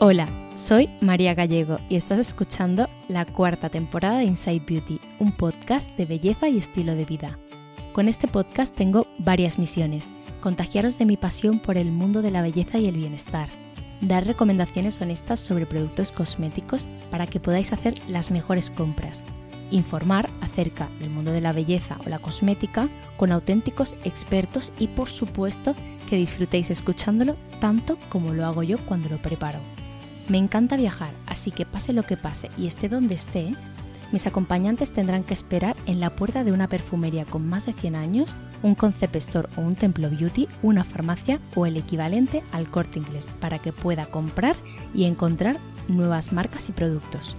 Hola, soy María Gallego y estás escuchando la cuarta temporada de Inside Beauty, un podcast de belleza y estilo de vida. Con este podcast tengo varias misiones. Contagiaros de mi pasión por el mundo de la belleza y el bienestar. Dar recomendaciones honestas sobre productos cosméticos para que podáis hacer las mejores compras. Informar acerca del mundo de la belleza o la cosmética con auténticos expertos y por supuesto que disfrutéis escuchándolo tanto como lo hago yo cuando lo preparo. Me encanta viajar, así que pase lo que pase y esté donde esté, mis acompañantes tendrán que esperar en la puerta de una perfumería con más de 100 años, un concept store o un templo beauty, una farmacia o el equivalente al corte inglés para que pueda comprar y encontrar nuevas marcas y productos.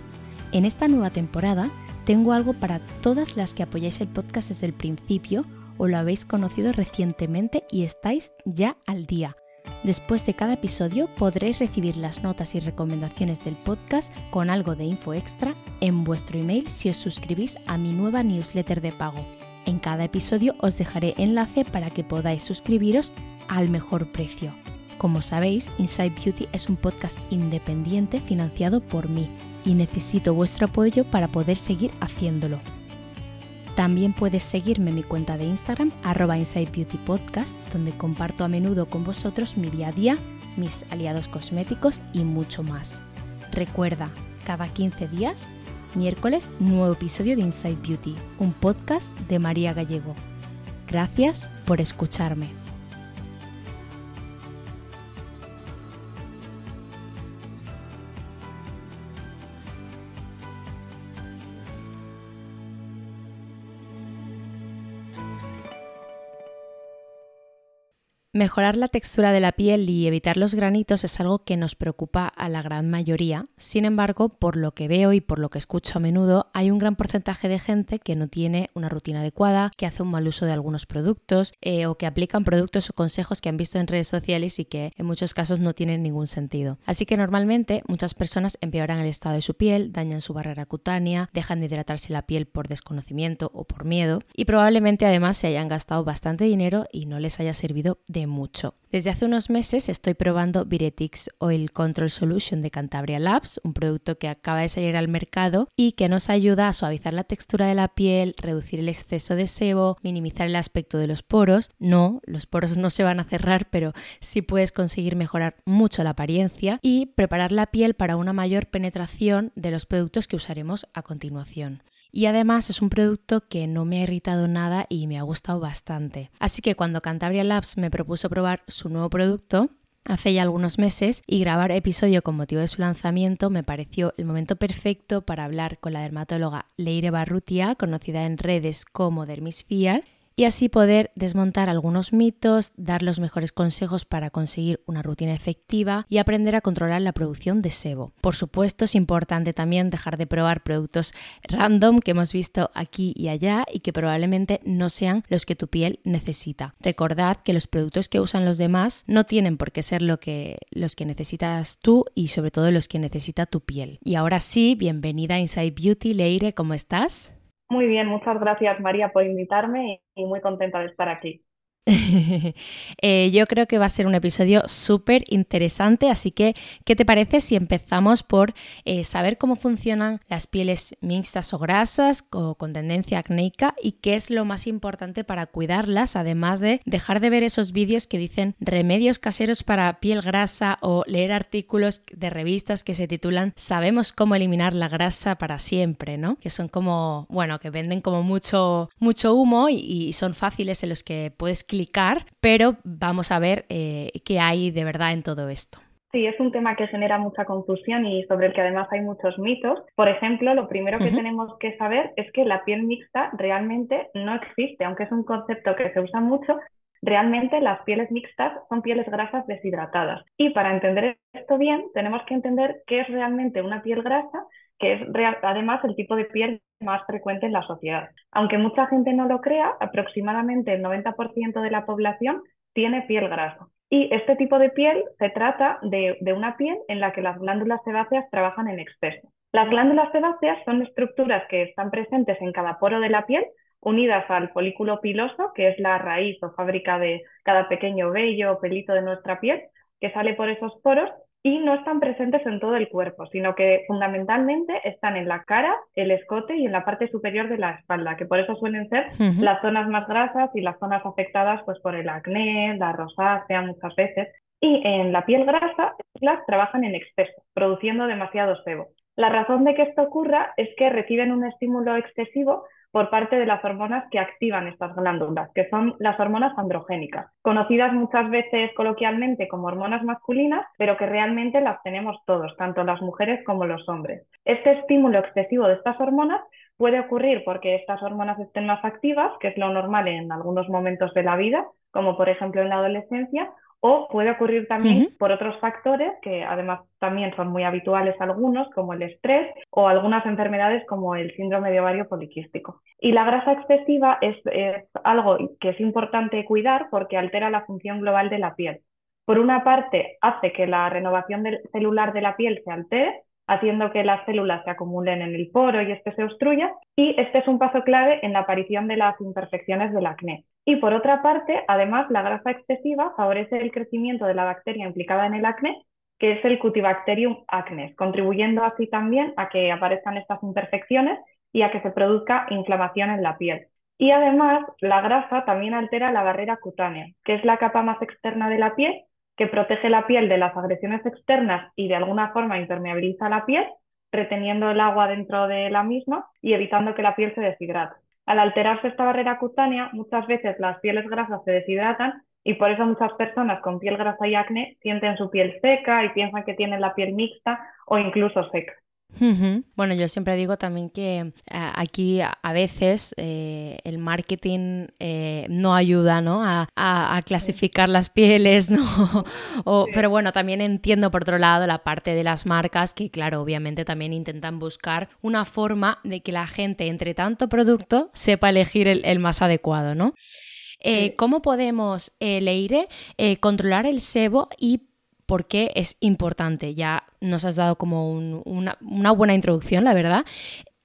En esta nueva temporada tengo algo para todas las que apoyáis el podcast desde el principio o lo habéis conocido recientemente y estáis ya al día. Después de cada episodio podréis recibir las notas y recomendaciones del podcast con algo de info extra en vuestro email si os suscribís a mi nueva newsletter de pago. En cada episodio os dejaré enlace para que podáis suscribiros al mejor precio. Como sabéis, Inside Beauty es un podcast independiente financiado por mí y necesito vuestro apoyo para poder seguir haciéndolo. También puedes seguirme en mi cuenta de Instagram, arroba Inside donde comparto a menudo con vosotros mi día a día, mis aliados cosméticos y mucho más. Recuerda, cada 15 días, miércoles, nuevo episodio de Inside Beauty, un podcast de María Gallego. Gracias por escucharme. Mejorar la textura de la piel y evitar los granitos es algo que nos preocupa a la gran mayoría. Sin embargo, por lo que veo y por lo que escucho a menudo, hay un gran porcentaje de gente que no tiene una rutina adecuada, que hace un mal uso de algunos productos eh, o que aplican productos o consejos que han visto en redes sociales y que en muchos casos no tienen ningún sentido. Así que normalmente muchas personas empeoran el estado de su piel, dañan su barrera cutánea, dejan de hidratarse la piel por desconocimiento o por miedo y probablemente además se hayan gastado bastante dinero y no les haya servido de mucho. Desde hace unos meses estoy probando Viretix Oil Control Solution de Cantabria Labs, un producto que acaba de salir al mercado y que nos ayuda a suavizar la textura de la piel, reducir el exceso de sebo, minimizar el aspecto de los poros. No, los poros no se van a cerrar, pero sí puedes conseguir mejorar mucho la apariencia y preparar la piel para una mayor penetración de los productos que usaremos a continuación y además es un producto que no me ha irritado nada y me ha gustado bastante. Así que cuando Cantabria Labs me propuso probar su nuevo producto, hace ya algunos meses y grabar episodio con motivo de su lanzamiento me pareció el momento perfecto para hablar con la dermatóloga Leire Barrutia, conocida en redes como Dermisphere, y así poder desmontar algunos mitos, dar los mejores consejos para conseguir una rutina efectiva y aprender a controlar la producción de sebo. Por supuesto, es importante también dejar de probar productos random que hemos visto aquí y allá y que probablemente no sean los que tu piel necesita. Recordad que los productos que usan los demás no tienen por qué ser lo que, los que necesitas tú y sobre todo los que necesita tu piel. Y ahora sí, bienvenida a Inside Beauty, Leire, ¿cómo estás? Muy bien, muchas gracias María por invitarme y muy contenta de estar aquí. Eh, yo creo que va a ser un episodio súper interesante, así que, ¿qué te parece si empezamos por eh, saber cómo funcionan las pieles mixtas o grasas o con tendencia acnéica y qué es lo más importante para cuidarlas, además de dejar de ver esos vídeos que dicen remedios caseros para piel grasa o leer artículos de revistas que se titulan Sabemos cómo eliminar la grasa para siempre, ¿no? Que son como, bueno, que venden como mucho, mucho humo y, y son fáciles en los que puedes clicar pero vamos a ver eh, qué hay de verdad en todo esto. Sí, es un tema que genera mucha confusión y sobre el que además hay muchos mitos. Por ejemplo, lo primero que tenemos que saber es que la piel mixta realmente no existe, aunque es un concepto que se usa mucho. Realmente las pieles mixtas son pieles grasas deshidratadas. Y para entender esto bien, tenemos que entender qué es realmente una piel grasa que es además el tipo de piel más frecuente en la sociedad. Aunque mucha gente no lo crea, aproximadamente el 90% de la población tiene piel grasa. Y este tipo de piel se trata de, de, una piel en la que las glándulas sebáceas trabajan en exceso. Las glándulas sebáceas son estructuras que están presentes en cada poro de la piel, unidas al folículo piloso, que es la raíz o fábrica de cada pequeño vello o pelito de nuestra piel, que sale por esos poros y no están presentes en todo el cuerpo, sino que fundamentalmente están en la cara, el escote y en la parte superior de la espalda, que por eso suelen ser las zonas más grasas y las zonas afectadas pues, por el acné, la rosácea muchas veces. Y en la piel grasa, las trabajan en exceso, produciendo demasiado sebo. La razón de que esto ocurra es que reciben un estímulo excesivo por parte de las hormonas que activan estas glándulas, que son las hormonas androgénicas, conocidas muchas veces coloquialmente como hormonas masculinas, pero que realmente las tenemos todos, tanto las mujeres como los hombres. Este estímulo excesivo de estas hormonas puede ocurrir porque estas hormonas estén más activas, que es lo normal en algunos momentos de la vida, como por ejemplo en la adolescencia, o puede ocurrir también por otros factores que además también son muy habituales algunos, como el estrés o algunas enfermedades como el síndrome de ovario poliquístico. Y la grasa excesiva es, algo que es importante cuidar porque altera la función global de la piel. Por una parte, hace que la renovación celular de la piel se altere, haciendo que las células se acumulen en el poro y este se obstruya, y este es un paso clave en la aparición de las imperfecciones del acné. Y por otra parte, además, la grasa excesiva favorece el crecimiento de la bacteria implicada en el acné, que es el Cutibacterium acnes, contribuyendo así también a que aparezcan estas imperfecciones y a que se produzca inflamación en la piel. Y además, la grasa también altera la barrera cutánea, que es la capa más externa de la piel, que protege la piel de las agresiones externas y de alguna forma impermeabiliza la piel, reteniendo el agua dentro de la misma y evitando que la piel se deshidrate. Al alterarse esta barrera cutánea, muchas veces las pieles grasas se deshidratan y por eso muchas personas con piel grasa y acné sienten su piel seca y piensan que tienen la piel mixta o incluso seca. Bueno, yo siempre digo también que eh, aquí a veces eh, el marketing eh, no ayuda ¿no? A, clasificar las pieles, ¿no? Pero bueno, también entiendo por otro lado la parte de las marcas que, claro, obviamente también intentan buscar una forma de que la gente, entre tanto producto, sepa elegir el, más adecuado, ¿no? ¿Cómo podemos, Leire, controlar el sebo y por qué es importante. Ya nos has dado como una, buena introducción, la verdad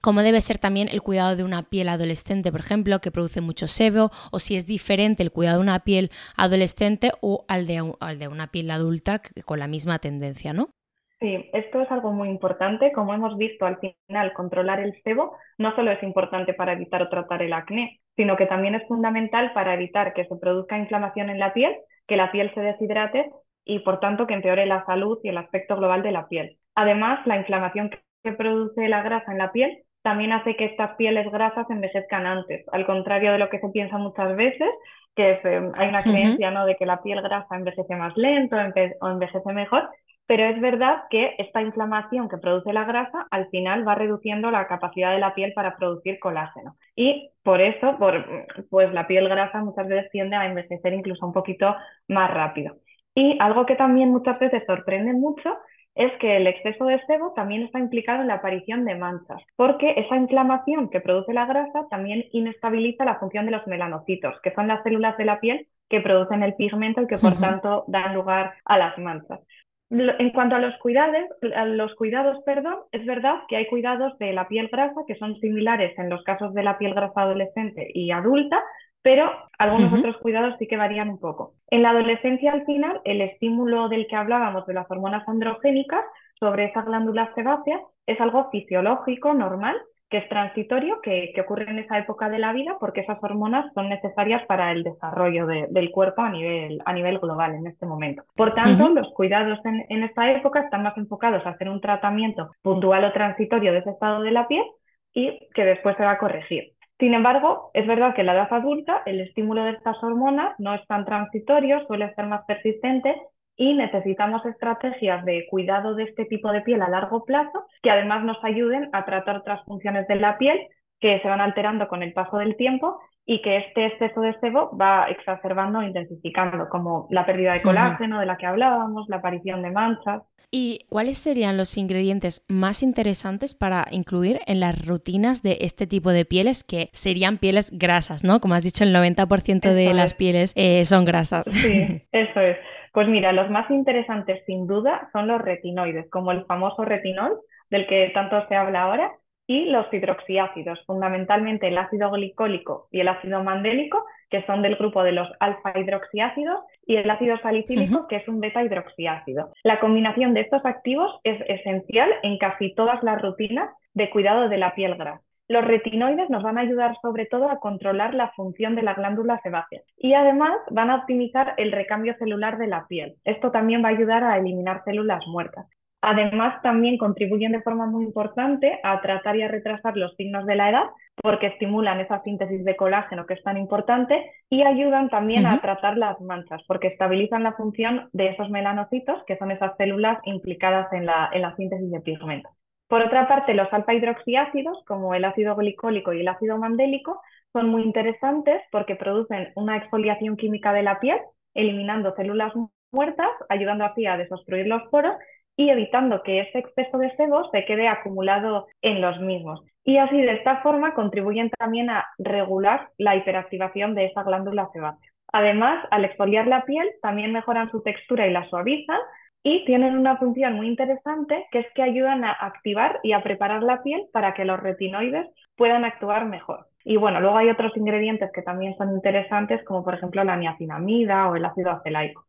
cómo debe ser también el cuidado de una piel adolescente, por ejemplo, que produce mucho sebo, o si es diferente el cuidado de una piel adolescente o al de, al de una piel adulta con la misma tendencia, ¿no? Sí, esto es algo muy importante. Como hemos visto, al final, controlar el sebo no solo es importante para evitar o tratar el acné, sino que también es fundamental para evitar que se produzca inflamación en la piel, que la piel se deshidrate y por tanto que empeore la salud y el aspecto global de la piel. Además, la inflamación que produce la grasa en la piel también hace que estas pieles grasas envejezcan antes, al contrario de lo que se piensa muchas veces, que eh, hay una creencia ¿no? de que la piel grasa envejece más lento o envejece mejor, pero es verdad que esta inflamación que produce la grasa al final va reduciendo la capacidad de la piel para producir colágeno. Y por eso, por, pues la piel grasa muchas veces tiende a envejecer incluso un poquito más rápido. Y algo que también muchas veces sorprende mucho es que el exceso de sebo también está implicado en la aparición de manchas, porque esa inflamación que produce la grasa también inestabiliza la función de los melanocitos, que son las células de la piel que producen el pigmento y que por tanto dan lugar a las manchas. En cuanto a los cuidados, a los cuidados, perdón, es verdad que hay cuidados de la piel grasa que son similares en los casos de la piel grasa adolescente y adulta, pero algunos otros cuidados sí que varían un poco. En la adolescencia, al final, el estímulo del que hablábamos de las hormonas androgénicas sobre esa glándula sebácea es algo fisiológico, normal, que es transitorio, que, ocurre en esa época de la vida porque esas hormonas son necesarias para el desarrollo del cuerpo a nivel, a nivel global en este momento. Por tanto, los cuidados en, en esta época están más enfocados a hacer un tratamiento puntual o transitorio de ese estado de la piel y que después se va a corregir. Sin embargo, es verdad que en la edad adulta el estímulo de estas hormonas no es tan transitorio, suele ser más persistente y necesitamos estrategias de cuidado de este tipo de piel a largo plazo que además nos ayuden a tratar otras funciones de la piel que se van alterando con el paso del tiempo y que este exceso de sebo va exacerbando e intensificando, como la pérdida de colágeno de la que hablábamos, la aparición de manchas. ¿Y cuáles serían los ingredientes más interesantes para incluir en las rutinas de este tipo de pieles que serían pieles grasas, ¿no? Como has dicho, el 90% de las pieles eh, son grasas. Sí, eso es. Pues mira, los más interesantes sin duda son los retinoides, como el famoso retinol del que tanto se habla ahora, y los hidroxiácidos, fundamentalmente el ácido glicólico y el ácido mandélico, que son del grupo de los alfa hidroxiácidos, y el ácido salicílico, que es un beta hidroxiácido. La combinación de estos activos es esencial en casi todas las rutinas de cuidado de la piel grasa. Los retinoides nos van a ayudar sobre todo a controlar la función de la glándula sebácea y además van a optimizar el recambio celular de la piel. Esto también va a ayudar a eliminar células muertas. Además, también contribuyen de forma muy importante a tratar y a retrasar los signos de la edad porque estimulan esa síntesis de colágeno que es tan importante y ayudan también a tratar las manchas porque estabilizan la función de esos melanocitos, que son esas células implicadas en la, en la síntesis de pigmentos. Por otra parte, los alfa hidroxiácidos, como el ácido glicólico y el ácido mandélico, son muy interesantes porque producen una exfoliación química de la piel, eliminando células muertas, ayudando así a desobstruir los poros y evitando que ese exceso de sebo se quede acumulado en los mismos. Y así de esta forma contribuyen también a regular la hiperactivación de esa glándula sebácea. Además, al exfoliar la piel, también mejoran su textura y la suavizan y tienen una función muy interesante que es que ayudan a activar y a preparar la piel para que los retinoides puedan actuar mejor. Y bueno, luego hay otros ingredientes que también son interesantes, como por ejemplo la niacinamida o el ácido acelaico.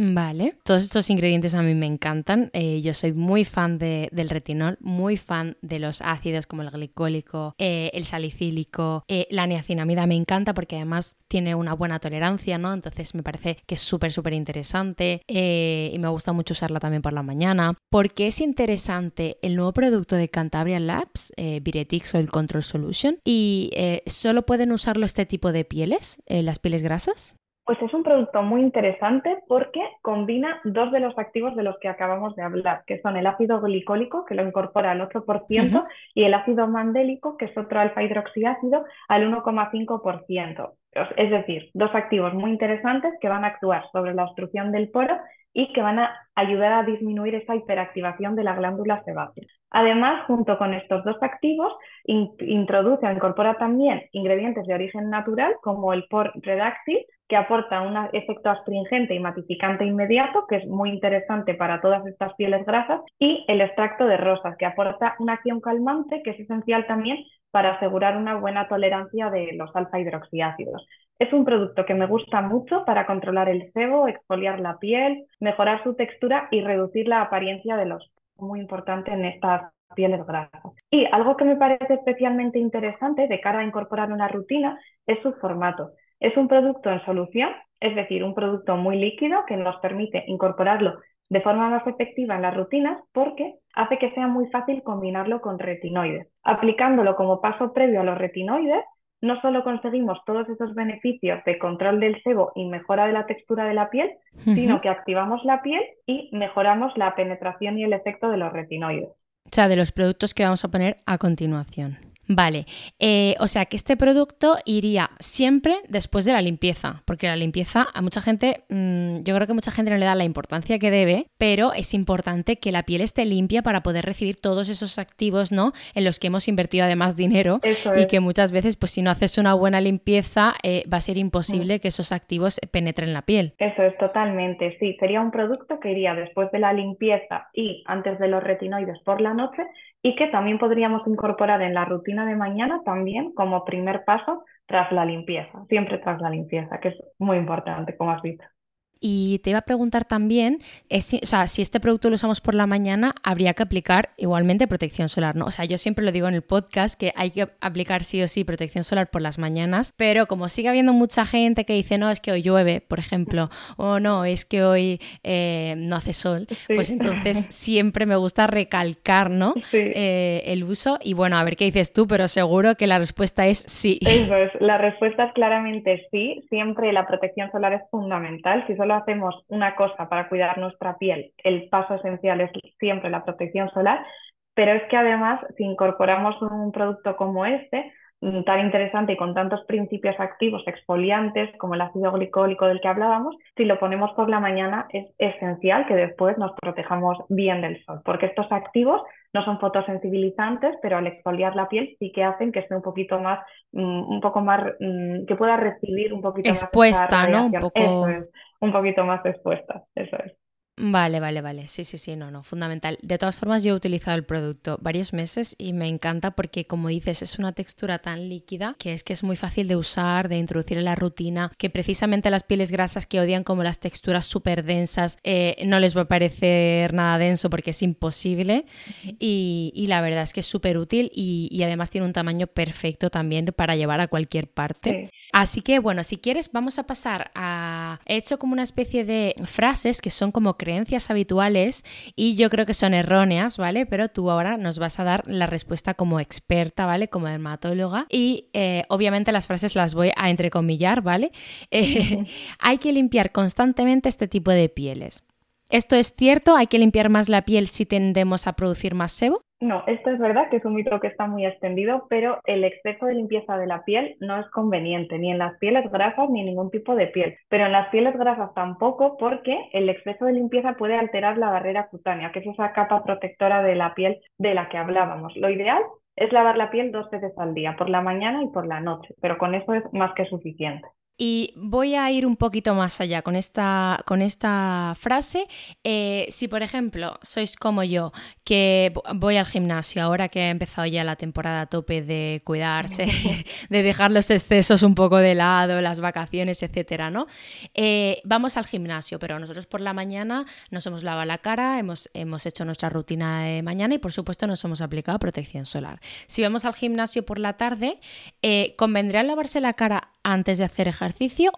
Vale, todos estos ingredientes a mí me encantan. Eh, yo soy muy fan del retinol, muy fan de los ácidos como el glicólico, eh, el salicílico, eh, la niacinamida me encanta porque además tiene una buena tolerancia, ¿no? Entonces me parece que es súper, súper interesante y me gusta mucho usarla también por la mañana. ¿Por qué es interesante el nuevo producto de Cantabria Labs, Viretix o el Control Solution? ¿Y solo pueden usarlo este tipo de pieles, las pieles grasas? Pues es un producto muy interesante porque combina dos de los activos de los que acabamos de hablar, que son el ácido glicólico, que lo incorpora al 8%, y el ácido mandélico, que es otro alfa hidroxiácido, al 1,5%. Es decir, dos activos muy interesantes que van a actuar sobre la obstrucción del poro y que van a ayudar a disminuir esa hiperactivación de la glándula sebácea. Además, junto con estos dos activos, introduce o incorpora también ingredientes de origen natural como el POR Redaxil, que aporta un efecto astringente y matificante inmediato, que es muy interesante para todas estas pieles grasas, y el extracto de rosas, que aporta una acción calmante, que es esencial también para asegurar una buena tolerancia de los alfa hidroxiácidos. Es un producto que me gusta mucho para controlar el sebo, exfoliar la piel, mejorar su textura y reducir la apariencia de los muy importante en estas pieles grasas. Y algo que me parece especialmente interesante de cara a incorporar una rutina es su formato. Es un producto en solución, es decir, un producto muy líquido que nos permite incorporarlo de forma más efectiva en las rutinas porque hace que sea muy fácil combinarlo con retinoides. Aplicándolo como paso previo a los retinoides, no solo conseguimos todos esos beneficios de control del sebo y mejora de la textura de la piel, sino que activamos la piel y mejoramos la penetración y el efecto de los retinoides. O sea, de los productos que vamos a poner a continuación. Vale, eh, o sea que este producto iría siempre después de la limpieza, porque la limpieza a mucha gente, mm, yo creo que mucha gente no le da la importancia que debe, pero es importante que la piel esté limpia para poder recibir todos esos activos, ¿no? En los que hemos invertido además dinero y que muchas veces, pues si no haces una buena limpieza, eh, va a ser imposible que esos activos penetren la piel. Eso es totalmente, sí, sería un producto que iría después de la limpieza y antes de los retinoides por la noche y que también podríamos incorporar en la rutina de mañana también como primer paso tras la limpieza, siempre tras la limpieza, que es muy importante, como has visto. Y te iba a preguntar también, si, o sea, si este producto lo usamos por la mañana, habría que aplicar igualmente protección solar, ¿no? O sea, yo siempre lo digo en el podcast que hay que aplicar sí o sí protección solar por las mañanas, pero como sigue habiendo mucha gente que dice, no, es que hoy llueve, por ejemplo, o no, es que hoy eh, no hace sol, pues entonces siempre me gusta recalcar, ¿no? Eh, el uso y bueno, a ver qué dices tú, pero seguro que la respuesta es sí. Eso es, la respuesta es claramente sí, siempre la protección solar es fundamental, si hacemos una cosa para cuidar nuestra piel, el paso esencial es siempre la protección solar, pero es que además si incorporamos un producto como este, mm, tan interesante y con tantos principios activos exfoliantes como el ácido glicólico del que hablábamos, si lo ponemos por la mañana es esencial que después nos protejamos bien del sol, porque estos activos no son fotosensibilizantes, pero al exfoliar la piel sí que hacen que esté un poquito más, mm, un poco más, mm, que pueda recibir un poquito expuesta, más ¿no? Un poco... un poquito más expuesta, eso es. Vale, vale, vale. Sí, sí, sí, no, no, fundamental. De todas formas, yo he utilizado el producto varios meses y me encanta porque, como dices, es una textura tan líquida que es que es muy fácil de usar, de introducir en la rutina, que precisamente las pieles grasas que odian como las texturas súper densas, eh, no les va a parecer nada denso porque es imposible. Y, la verdad es que es súper útil y, además tiene un tamaño perfecto también para llevar a cualquier parte. Así que, bueno, si quieres, vamos a pasar a... He hecho como una especie de frases que son como creencias habituales y yo creo que son erróneas, ¿vale? Pero tú ahora nos vas a dar la respuesta como experta, ¿vale? Como dermatóloga y eh, obviamente las frases las voy a entrecomillar, ¿vale? Eh, hay que limpiar constantemente este tipo de pieles. ¿Esto es cierto? ¿Hay que limpiar más la piel si tendemos a producir más sebo? No, esto es verdad que es un mito que está muy extendido, pero el exceso de limpieza de la piel no es conveniente, ni en las pieles grasas ni en ningún tipo de piel. Pero en las pieles grasas tampoco, porque el exceso de limpieza puede alterar la barrera cutánea, que es esa capa protectora de la piel de la que hablábamos. Lo ideal es lavar la piel dos veces al día, por la mañana y por la noche, pero con eso es más que suficiente. Y voy a ir un poquito más allá con esta, con esta frase. Eh, si, por ejemplo, sois como yo, que voy al gimnasio ahora que ha empezado ya la temporada a tope de cuidarse, de dejar los excesos un poco de lado, las vacaciones, etcétera, ¿no? Eh, vamos al gimnasio, pero nosotros por la mañana nos hemos lavado la cara, hemos, hemos hecho nuestra rutina de mañana y, por supuesto, nos hemos aplicado protección solar. Si vamos al gimnasio por la tarde, eh, ¿convendría lavarse la cara antes de hacer ejercicio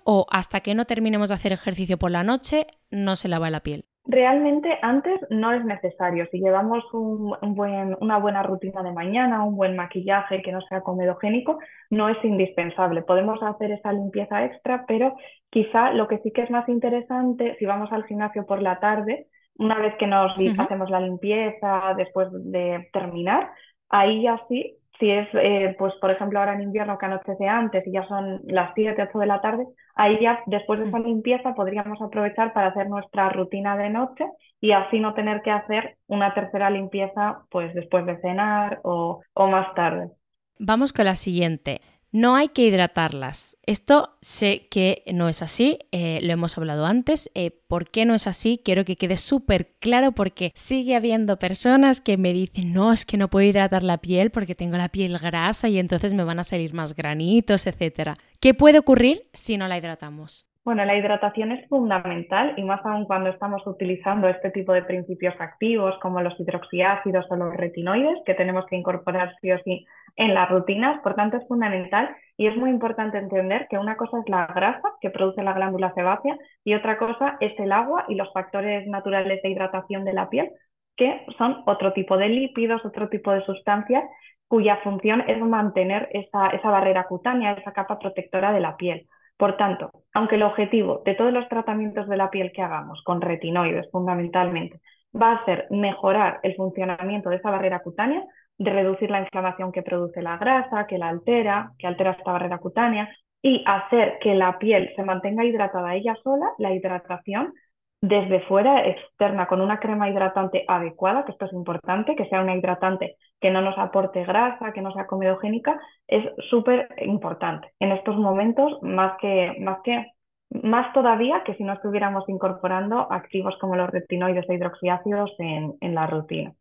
o hasta que no terminemos de hacer ejercicio por la noche no se lava la piel? Realmente antes no es necesario. Si llevamos un, buen, una buena rutina de mañana, un buen maquillaje que no sea comedogénico, no es indispensable. Podemos hacer esa limpieza extra, pero quizá lo que sí que es más interesante, si vamos al gimnasio por la tarde, una vez que nos hacemos la limpieza después de terminar, ahí ya sí si es, eh, pues por ejemplo, ahora en invierno que anochece antes y ya son las 7, 8 de la tarde, ahí ya después de esa mm. limpieza podríamos aprovechar para hacer nuestra rutina de noche y así no tener que hacer una tercera limpieza pues después de cenar o, o más tarde. Vamos con la siguiente. No hay que hidratarlas. Esto sé que no es así, eh, lo hemos hablado antes. Eh, ¿Por qué no es así? Quiero que quede súper claro porque sigue habiendo personas que me dicen, no, es que no puedo hidratar la piel porque tengo la piel grasa y entonces me van a salir más granitos, etc. ¿Qué puede ocurrir si no la hidratamos? Bueno, la hidratación es fundamental y más aún cuando estamos utilizando este tipo de principios activos como los hidroxiácidos o los retinoides que tenemos que incorporar sí o sí en las rutinas. Por tanto, es fundamental y es muy importante entender que una cosa es la grasa que produce la glándula sebácea y otra cosa es el agua y los factores naturales de hidratación de la piel, que son otro tipo de lípidos, otro tipo de sustancias cuya función es mantener esa, esa barrera cutánea, esa capa protectora de la piel. Por tanto, aunque el objetivo de todos los tratamientos de la piel que hagamos, con retinoides fundamentalmente, va a ser mejorar el funcionamiento de esa barrera cutánea, de reducir la inflamación que produce la grasa, que la altera, que altera esta barrera cutánea, y hacer que la piel se mantenga hidratada ella sola, la hidratación desde fuera, externa, con una crema hidratante adecuada, que esto es importante, que sea una hidratante que no nos aporte grasa, que no sea comedogénica, es súper importante. En estos momentos, más que, más que, más todavía que si no estuviéramos incorporando activos como los retinoides e hidroxiácidos en, en la rutina.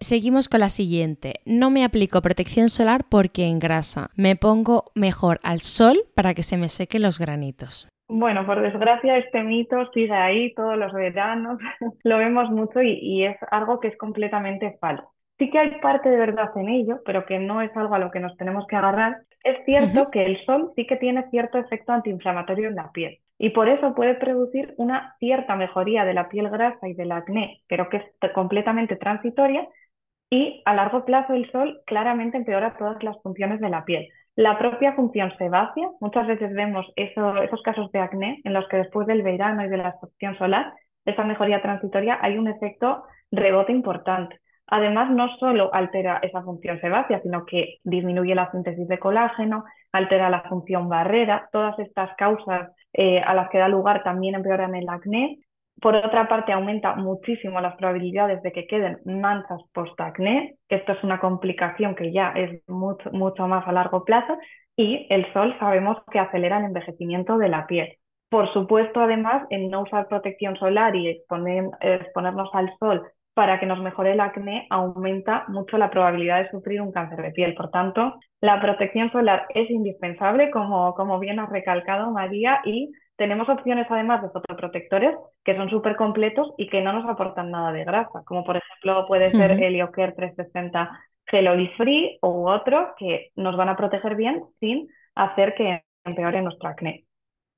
Seguimos con la siguiente. No me aplico protección solar porque engrasa. Me pongo mejor al sol para que se me sequen los granitos. Bueno, por desgracia este mito sigue ahí todos los veranos, lo vemos mucho y, es algo que es completamente falso. Sí que hay parte de verdad en ello, pero que no es algo a lo que nos tenemos que agarrar. Es cierto que el sol sí que tiene cierto efecto antiinflamatorio en la piel y por eso puede producir una cierta mejoría de la piel grasa y del acné, pero que es completamente transitoria y a largo plazo el sol claramente empeora todas las funciones de la piel. La propia función sebácea, muchas veces vemos esos casos de acné en los que después del verano y de la exposición solar, esa mejoría transitoria, hay un efecto rebote importante. Además, no solo altera esa función sebácea, sino que disminuye la síntesis de colágeno, altera la función barrera, todas estas causas eh, a las que da lugar también empeoran el acné por otra parte, aumenta muchísimo las probabilidades de que queden manchas post-acné. Esto es una complicación que ya es mucho, más a largo plazo. Y el sol sabemos que acelera el envejecimiento de la piel. Por supuesto, además, en no usar protección solar y exponernos al sol para que nos mejore el acné aumenta mucho la probabilidad de sufrir un cáncer de piel. Por tanto, la protección solar es indispensable, como, como bien ha recalcado María, y tenemos opciones además de fotoprotectores que son súper completos y que no nos aportan nada de grasa, como por ejemplo puede ser el Ioker 360 Gel Oil Free u otro que nos van a proteger bien sin hacer que empeore nuestro acné.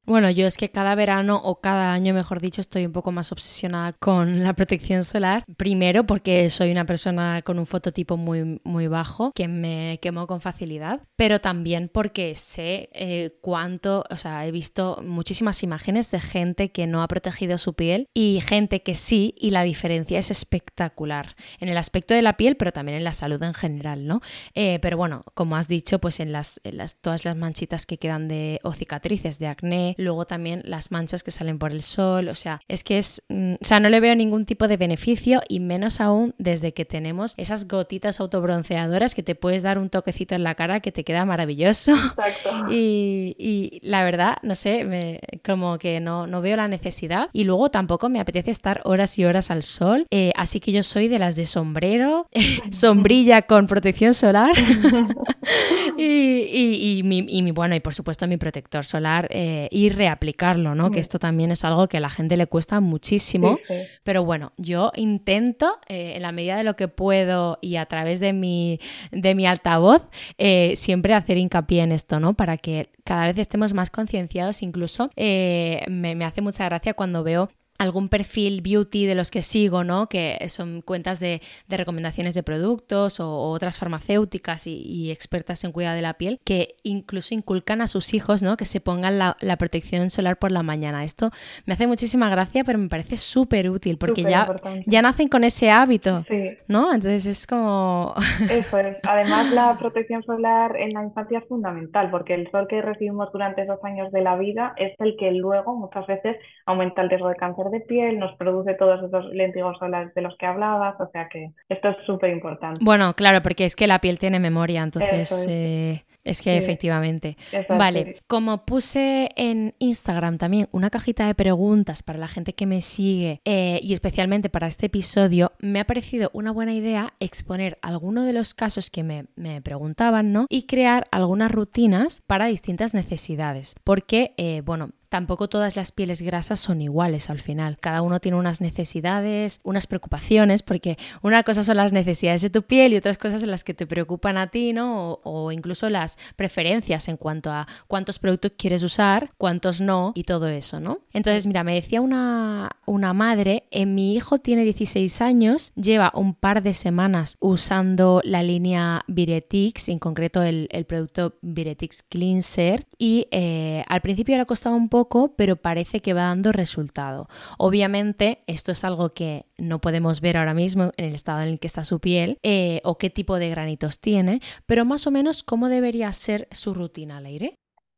Bueno, yo es que cada verano o cada año, mejor dicho, estoy un poco más obsesionada con la protección solar. Primero porque soy una persona con un fototipo muy, muy bajo, que me quemo con facilidad, pero también porque sé eh, cuánto, o sea, he visto muchísimas imágenes de gente que no ha protegido su piel y gente que sí, y la diferencia es espectacular en el aspecto de la piel, pero también en la salud en general, ¿no? Eh, pero bueno, como has dicho, pues en las, en las todas las manchitas que quedan de o cicatrices de acné luego también las manchas que salen por el sol, o sea, es que es, mm, o sea, no le veo ningún tipo de beneficio y menos aún desde que tenemos esas gotitas autobronceadoras que te puedes dar un toquecito en la cara que te queda maravilloso. Exacto. Y, la verdad, no sé, como que no, no veo la necesidad y luego tampoco me apetece estar horas y horas al sol, eh, así que yo soy de las de sombrero, sombrilla con protección solar y, y, mi, bueno, y por supuesto mi protector solar eh, y reaplicarlo, ¿no? Que esto también es algo que a la gente le cuesta muchísimo. Pero bueno, yo intento, eh, en la medida de lo que puedo y a través de mi, de mi altavoz, eh, siempre hacer hincapié en esto, ¿no? Para que cada vez estemos más concienciados. Incluso me, me hace mucha gracia cuando veo algún perfil beauty de los que sigo, ¿no? Que son cuentas de, recomendaciones de productos o, otras farmacéuticas y, expertas en cuidado de la piel que incluso inculcan a sus hijos, ¿no? Que se pongan la, protección solar por la mañana. Esto me hace muchísima gracia, pero me parece súper útil porque ya, ya nacen con ese hábito, ¿no? Entonces es como... Eso es. Además, la protección solar en la infancia es fundamental porque el sol que recibimos durante esos años de la vida es el que luego muchas veces aumenta el riesgo de cáncer de piel, nos produce todos esos lentigos solares de los que hablabas, o sea que esto es súper importante. Bueno, claro, porque es que la piel tiene memoria, entonces... Es. Eh, es que efectivamente. Vale, como puse en Instagram también una cajita de preguntas para la gente que me sigue eh, y especialmente para este episodio, me ha parecido una buena idea exponer algunos de los casos que me, me preguntaban, ¿no? Y crear algunas rutinas para distintas necesidades. Porque, eh, bueno, tampoco todas las pieles grasas son iguales al final. Cada uno tiene unas necesidades, unas preocupaciones, porque una cosa son las necesidades de tu piel y otras cosas son las que te preocupan a ti, ¿no? O, incluso las preferencias en cuanto a cuántos productos quieres usar, cuántos no y todo eso, ¿no? Entonces, mira, me decía una, una madre, eh, mi hijo tiene 16 años, lleva un par de semanas usando la línea Viretix, en concreto el, producto Viretix Cleanser, y eh, al principio le ha costado un poco pero parece que va dando resultado. Obviamente, esto es algo que no podemos ver ahora mismo en el estado en el que está su piel eh, o qué tipo de granitos tiene, pero más o menos cómo debería ser su rutina al aire.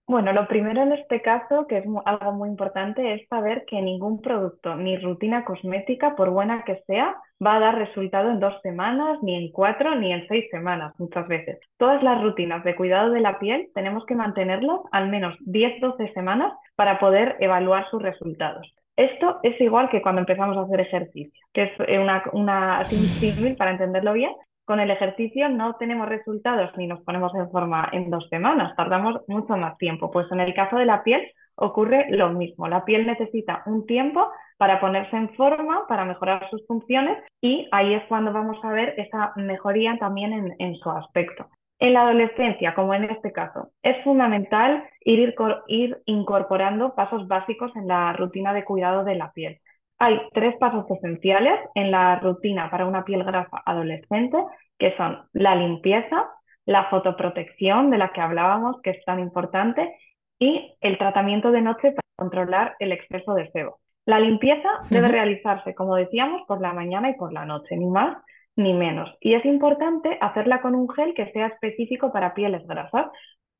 Bueno, lo primero en este caso, que es algo muy importante, es saber que ningún producto ni rutina cosmética, por buena que sea, va a dar resultado en dos semanas, ni en cuatro, ni en seis semanas, muchas veces. Todas las rutinas de cuidado de la piel tenemos que mantenerlas al menos 10-12 semanas para poder evaluar sus resultados. Esto es igual que cuando empezamos a hacer ejercicio, que es una, una para entenderlo bien, con el ejercicio no tenemos resultados ni nos ponemos en forma en dos semanas, tardamos mucho más tiempo. Pues en el caso de la piel ocurre lo mismo. La piel necesita un tiempo para ponerse en forma, para mejorar sus funciones y ahí es cuando vamos a ver esa mejoría también en, su aspecto. En la adolescencia, como en este caso, es fundamental ir, incorporando pasos básicos en la rutina de cuidado de la piel. Hay tres pasos esenciales en la rutina para una piel grasa adolescente, que son la limpieza, la fotoprotección de la que hablábamos, que es tan importante, y el tratamiento de noche para controlar el exceso de sebo. La limpieza debe realizarse, como decíamos, por la mañana y por la noche, ni más ni menos. Y es importante hacerla con un gel que sea específico para pieles grasas,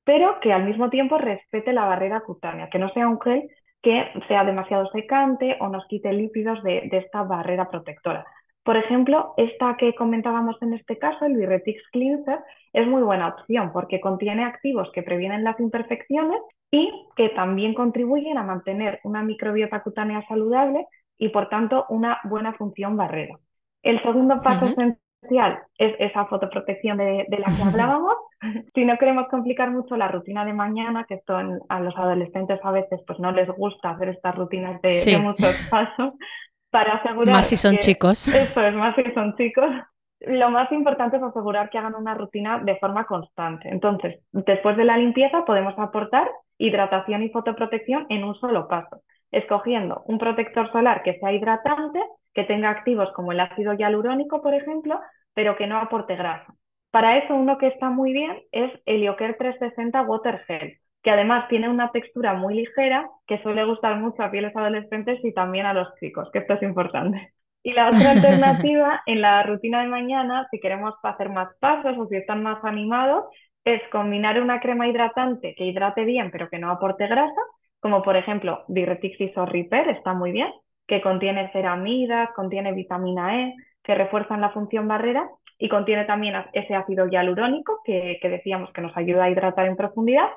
pero que al mismo tiempo respete la barrera cutánea, que no sea un gel que sea demasiado secante o nos quite lípidos de, esta barrera protectora. Por ejemplo, esta que comentábamos en este caso, el Birretix Cleanser, es muy buena opción porque contiene activos que previenen las imperfecciones y que también contribuyen a mantener una microbiota cutánea saludable y por tanto una buena función barrera. El segundo paso esencial es esa fotoprotección de, la que hablábamos. si no queremos complicar mucho la rutina de mañana, que esto a los adolescentes a veces pues no les gusta hacer estas rutinas de, muchos pasos, para asegurar... Más si son chicos. Eso es, más si son chicos. Lo más importante es asegurar que hagan una rutina de forma constante. Entonces, después de la limpieza podemos aportar hidratación y fotoprotección en un solo paso, escogiendo un protector solar que sea hidratante, que tenga activos como el ácido hialurónico, por ejemplo, pero que no aporte grasa. Para eso, uno que está muy bien es el Ioker 360 Water Gel, que además tiene una textura muy ligera que suele gustar mucho a pieles adolescentes y también a los chicos, que esto es importante. Y la otra alternativa en la rutina de mañana, si queremos hacer más pasos o si están más animados, es combinar una crema hidratante que hidrate bien pero que no aporte grasa, como por ejemplo Diretix o Repair, está muy bien, que contiene ceramidas, contiene vitamina E, que refuerzan la función barrera y contiene también ese ácido hialurónico que, que decíamos que nos ayuda a hidratar en profundidad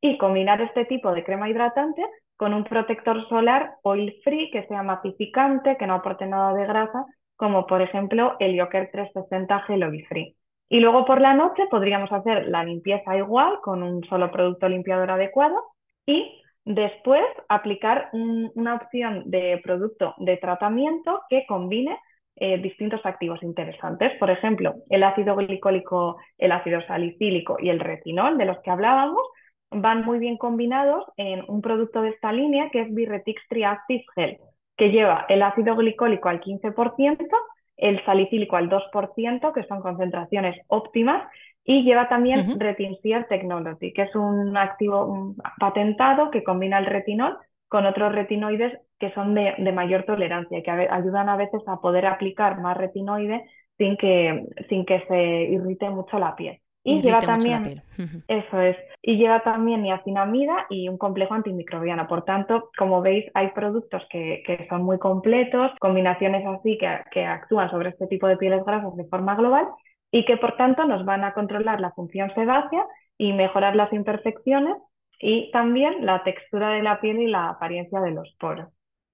y combinar este tipo de crema hidratante con un protector solar oil free que sea matificante, que no aporte nada de grasa, como por ejemplo el Yoker 360 Gel Oil Free. Y luego por la noche podríamos hacer la limpieza igual con un solo producto limpiador adecuado y después aplicar una opción de producto de tratamiento que combine eh, distintos activos interesantes. Por ejemplo, el ácido glicólico, el ácido salicílico y el retinol de los que hablábamos van muy bien combinados en un producto de esta línea que es Birretix Triactive Gel, que lleva el ácido glicólico al 15%, el salicílico al 2%, que son concentraciones óptimas, y lleva también uh Technology, que es un activo patentado que combina el retinol con otros retinoides que son de, de mayor tolerancia que ayudan a veces a poder aplicar más retinoide sin que, sin que se irrite mucho la piel. Y lleva también, eso es, y lleva también niacinamida y un complejo antimicrobiano. Por tanto, como veis, hay productos que, que son muy completos, combinaciones así que, que actúan sobre este tipo de pieles grasas de forma global y que por tanto nos van a controlar la función sebácea y mejorar las imperfecciones y también la textura de la piel y la apariencia de los poros.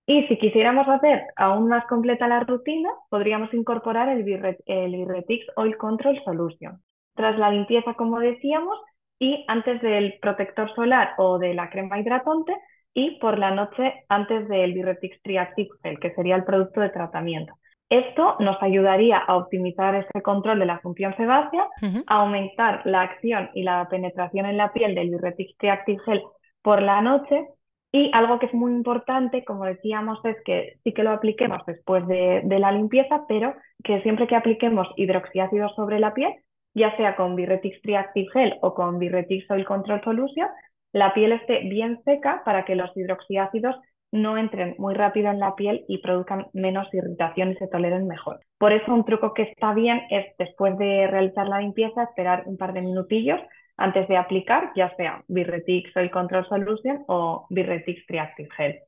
Y si quisiéramos hacer aún más completa la rutina, podríamos incorporar el, el Irretix Oil Control Solution tras la limpieza, como decíamos, y antes del protector solar o de la crema hidratante y por la noche antes del Birretix Triactive Gel, que sería el producto de tratamiento. Esto nos ayudaría a optimizar ese control de la función sebácea, a aumentar la acción y la penetración en la piel del Birretix Triactive Gel por la noche. Y algo que es muy importante, como decíamos, es que sí que lo apliquemos después de, de la limpieza, pero que siempre que apliquemos hidroxiácidos sobre la piel, ya sea con Birretix Triactive Gel o con Birretix Oil Control Solution, la piel esté bien seca para que los hidroxiácidos no entren muy rápido en la piel y produzcan menos irritación y se toleren mejor. Por eso un truco que está bien es después de realizar la limpieza esperar un par de minutillos antes de aplicar, ya sea Birretix Oil Control Solution o Birretix Triactive Gel.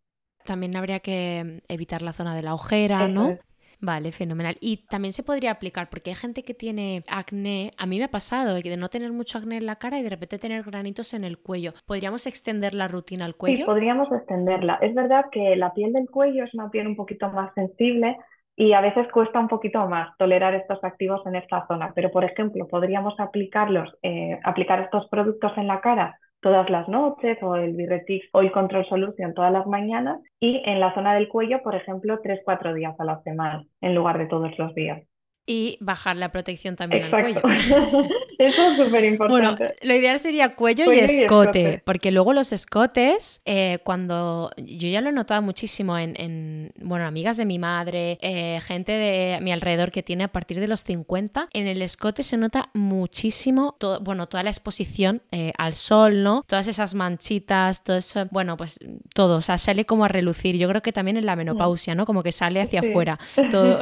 También habría que evitar la zona de la ojera, ¿no? Vale, fenomenal. Y también se podría aplicar, porque hay gente que tiene acné, a mí me ha pasado, de no tener mucho acné en la cara y de repente tener granitos en el cuello. ¿Podríamos extender la rutina al cuello? Sí, podríamos extenderla. Es verdad que la piel del cuello es una piel un poquito más sensible y a veces cuesta un poquito más tolerar estos activos en esta zona, pero por ejemplo, podríamos aplicarlos, eh, aplicar estos productos en la cara todas las noches o el Birretix Oil Control Solution todas las mañanas y en la zona del cuello, por ejemplo, 3-4 días a la semana en lugar de todos los días y bajar la protección también al cuello. Eso es súper importante. Bueno, lo ideal sería cuello, y, escote, porque luego los escotes, eh, cuando yo ya lo he notado muchísimo en, bueno, amigas de mi madre, eh, gente de mi alrededor que tiene a partir de los 50, en el escote se nota muchísimo, todo, bueno, toda la exposición eh, al sol, ¿no? Todas esas manchitas, todo eso, bueno, pues todo, o sea, sale como a relucir. Yo creo que también en la menopausia, ¿no? Como que sale hacia afuera todo.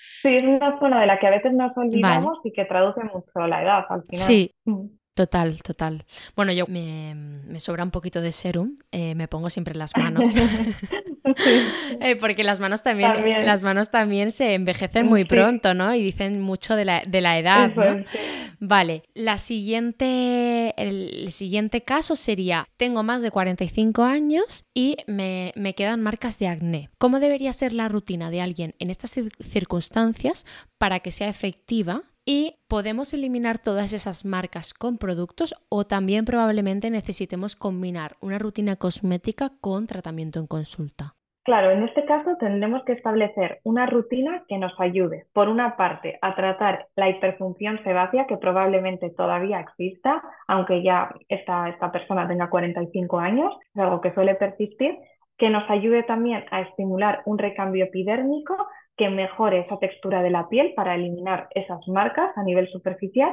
Sí, es una zona de la que a veces nos olvidamos y que traduce mucho la edad al final. Sí. Mm. Total, total. Bueno, yo me, sobra un poquito de serum, eh, me pongo siempre en las manos. Eh, porque las manos también, las manos también se envejecen muy pronto, ¿no? Y dicen mucho de la, de la edad, ¿no? Vale, la siguiente, el siguiente caso sería, tengo más de 45 años y me, me quedan marcas de acné. ¿Cómo debería ser la rutina de alguien en estas circunstancias para que sea efectiva y podemos eliminar todas esas marcas con productos o también probablemente necesitemos combinar una rutina cosmética con tratamiento en consulta. Claro, en este caso tendremos que establecer una rutina que nos ayude, por una parte, a tratar la hiperfunción sebácea, que probablemente todavía exista, aunque ya esta, esta persona tenga 45 años, es algo que suele persistir, que nos ayude también a estimular un recambio epidérmico que mejore esa textura de la piel para eliminar esas marcas a nivel superficial,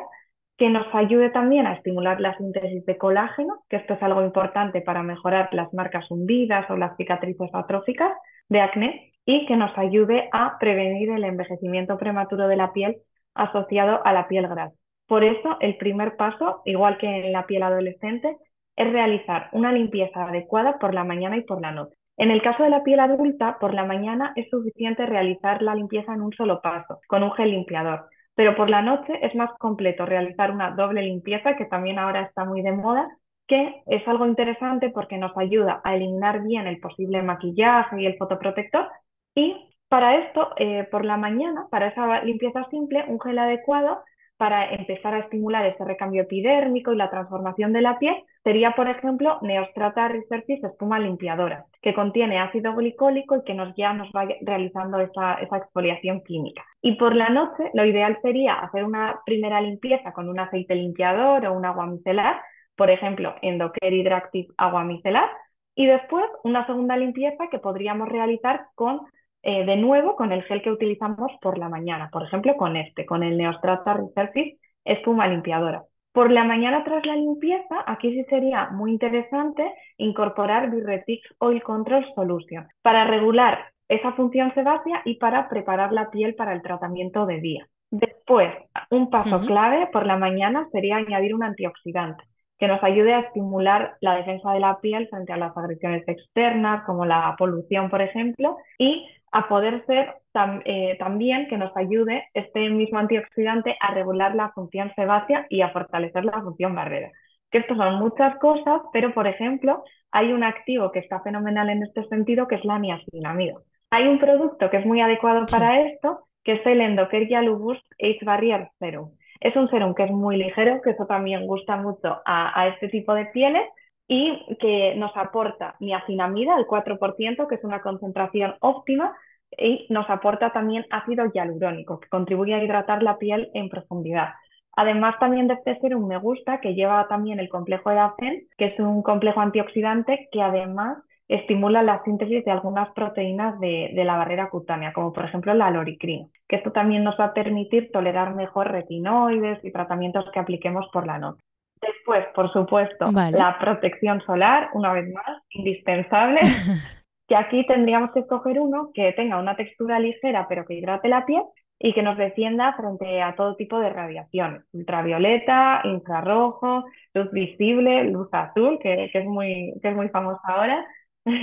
que nos ayude también a estimular la síntesis de colágeno, que esto es algo importante para mejorar las marcas hundidas o las cicatrices atróficas de acné, y que nos ayude a prevenir el envejecimiento prematuro de la piel asociado a la piel grasa. Por eso, el primer paso, igual que en la piel adolescente, es realizar una limpieza adecuada por la mañana y por la noche. En el caso de la piel adulta, por la mañana es suficiente realizar la limpieza en un solo paso, con un gel limpiador, pero por la noche es más completo realizar una doble limpieza, que también ahora está muy de moda, que es algo interesante porque nos ayuda a eliminar bien el posible maquillaje y el fotoprotector. Y para esto, eh, por la mañana, para esa limpieza simple, un gel adecuado para empezar a estimular ese recambio epidérmico y la transformación de la piel sería, por ejemplo, Neostrata Resurface espuma limpiadora, que contiene ácido glicólico y que nos ya nos va realizando esa, esa exfoliación química. Y por la noche, lo ideal sería hacer una primera limpieza con un aceite limpiador o un agua micelar, por ejemplo, Endocare Hydractive agua micelar, y después una segunda limpieza que podríamos realizar con eh, de nuevo con el gel que utilizamos por la mañana, por ejemplo con este, con el Neostrata Resurface espuma limpiadora. Por la mañana tras la limpieza, aquí sí sería muy interesante incorporar Birretix Oil Control Solution para regular esa función sebácea y para preparar la piel para el tratamiento de día. Después, un paso clave por la mañana sería añadir un antioxidante que nos ayude a estimular la defensa de la piel frente a las agresiones externas, como la polución, por ejemplo, y a poder ser eh, también que nos ayude este mismo antioxidante a regular la función sebácea y a fortalecer la función barrera. Que esto son muchas cosas, pero por ejemplo, hay un activo que está fenomenal en este sentido, que es la niacinamida. Hay un producto que es muy adecuado para esto, que es el Endocare Yalubus Age Barrier Serum. Es un serum que es muy ligero, que eso también gusta mucho a, a este tipo de pieles y que nos aporta niacinamida, el 4%, que es una concentración óptima, y nos aporta también ácido hialurónico, que contribuye a hidratar la piel en profundidad. Además, también de este serum me gusta que lleva también el complejo Edafen, que es un complejo antioxidante que además estimula la síntesis de algunas proteínas de, de, la barrera cutánea, como por ejemplo la loricrina, que esto también nos va a permitir tolerar mejor retinoides y tratamientos que apliquemos por la noche. Después, por supuesto, la protección solar, una vez más, indispensable, que aquí tendríamos que escoger uno que tenga una textura ligera pero que hidrate la piel y que nos defienda frente a todo tipo de radiaciones, ultravioleta, infrarrojo, luz visible, luz azul, que, es, muy, que es muy famosa ahora.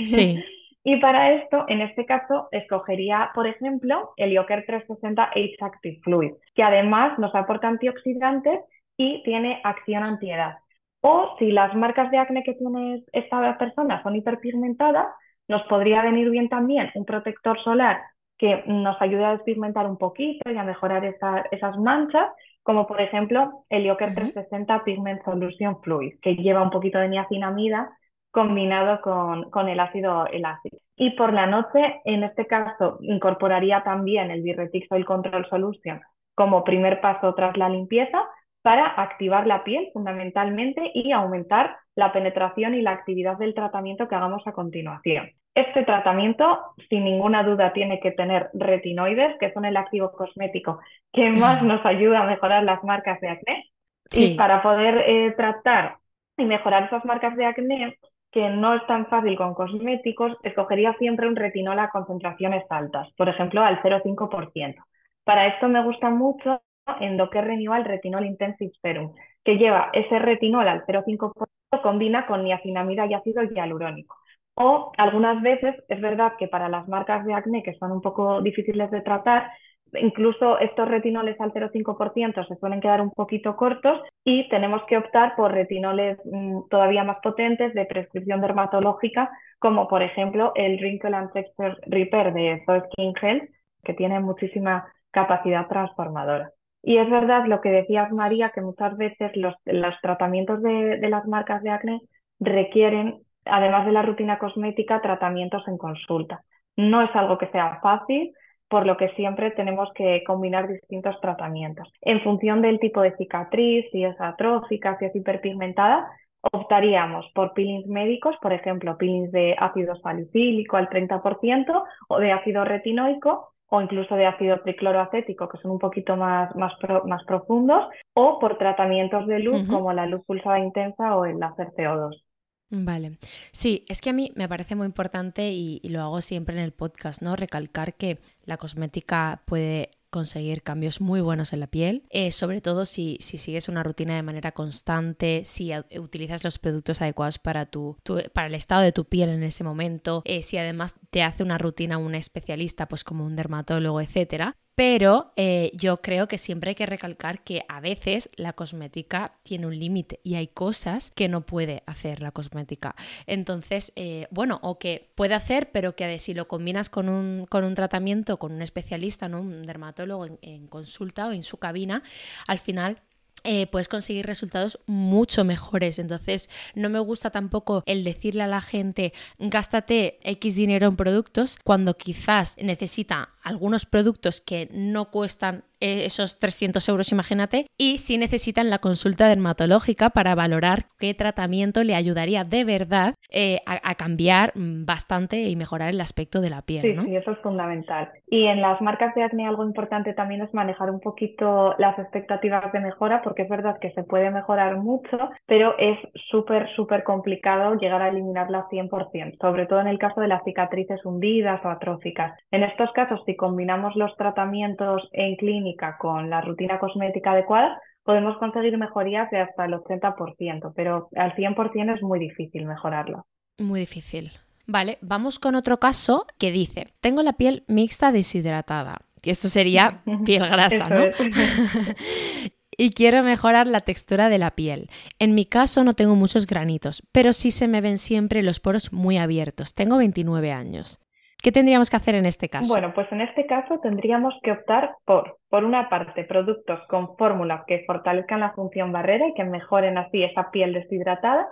Sí. y para esto, en este caso, escogería, por ejemplo, el Ioker 360 Age Active Fluid, que además nos aporta antioxidantes y tiene acción antiedad. O si las marcas de acné que tiene esta persona son hiperpigmentadas, nos podría venir bien también un protector solar que nos ayude a despigmentar un poquito y a mejorar esas manchas, como por ejemplo el Ioker 360 Pigment Solution Fluid, que lleva un poquito de niacinamida combinado con, con el ácido elástico. Y por la noche, en este caso, incorporaría también el Birretix Oil Control Solution como primer paso tras la limpieza, para activar la piel fundamentalmente y aumentar la penetración y la actividad del tratamiento que hagamos a continuación. Este tratamiento, sin ninguna duda, tiene que tener retinoides, que son el activo cosmético que más nos ayuda a mejorar las marcas de acné. Y para poder eh, tratar y mejorar esas marcas de acné, que no es tan fácil con cosméticos, escogería siempre un retinol a concentraciones altas, por ejemplo, al 0,5%. Para esto me gusta mucho Endocare Renewal Retinol Intensive Serum, que lleva ese retinol al 0,5%, combina con niacinamida y ácido hialurónico. O algunas veces es verdad que para las marcas de acné que son un poco difíciles de tratar, incluso estos retinoles al 0,5% se suelen quedar un poquito cortos y tenemos que optar por retinoles mm, todavía más potentes de prescripción dermatológica, como por ejemplo el Wrinkle and Texture Repair de So Skin Health, que tiene muchísima capacidad transformadora. Y es verdad lo que decías, María, que muchas veces los, tratamientos de, de las marcas de acné requieren, además de la rutina cosmética, tratamientos en consulta. No es algo que sea fácil, por lo que siempre tenemos que combinar distintos tratamientos. En función del tipo de cicatriz, si es atrófica, si es hiperpigmentada, optaríamos por peelings médicos, por ejemplo, peelings de ácido salicílico al 30% o de ácido retinoico o incluso de ácido tricloroacético, que son un poquito más, más, más profundos, o por tratamientos de luz como la luz pulsada intensa o el láser CO2. Vale. Sí, es que a mí me parece muy importante y, lo hago siempre en el podcast, ¿no? Recalcar que la cosmética puede conseguir cambios muy buenos en la piel, eh, sobre todo si, si, sigues una rutina de manera constante, si utilizas los productos adecuados para, tu, para el estado de tu piel en ese momento, eh, si además te hace una rutina un especialista, pues como un dermatólogo, etcétera. Pero eh, yo creo que siempre hay que recalcar que a veces la cosmética tiene un límite y hay cosas que no puede hacer la cosmética. Entonces, eh, bueno, o que puede hacer, pero que si lo combinas con un, con un tratamiento, con un especialista, ¿no? un dermatólogo en consulta o en su cabina, al final eh, puedes conseguir resultados mucho mejores. Entonces, no me gusta tampoco el decirle a la gente, gástate X dinero en productos, cuando quizás necesita algunos productos que no cuestan eh, esos 300 euros, imagínate, y si necesitan la consulta dermatológica para valorar qué tratamiento le ayudaría de verdad eh, a, cambiar bastante y mejorar el aspecto de la piel. Sí, sí, eso es fundamental. Y en las marcas de acné algo importante también es manejar un poquito las expectativas de mejora, porque es verdad que se puede mejorar mucho, pero es súper, súper complicado llegar a eliminarla 100%, sobre todo en el caso de las cicatrices hundidas o atróficas. En estos casos, si combinamos los tratamientos en clínica con la rutina cosmética adecuada, podemos conseguir mejorías de hasta el 80%, pero al 100% es muy difícil mejorarlo. Muy difícil. Vale, vamos con otro caso que dice, tengo la piel mixta deshidratada. Y esto sería piel grasa, ¿no? y quiero mejorar la textura de la piel. En mi caso no tengo muchos granitos, pero sí se me ven siempre los poros muy abiertos. Tengo 29 años. ¿Qué tendríamos que hacer en este caso? Bueno, pues en este caso tendríamos que optar por, por una parte, productos con fórmulas que fortalezcan la función barrera y que mejoren así esa piel deshidratada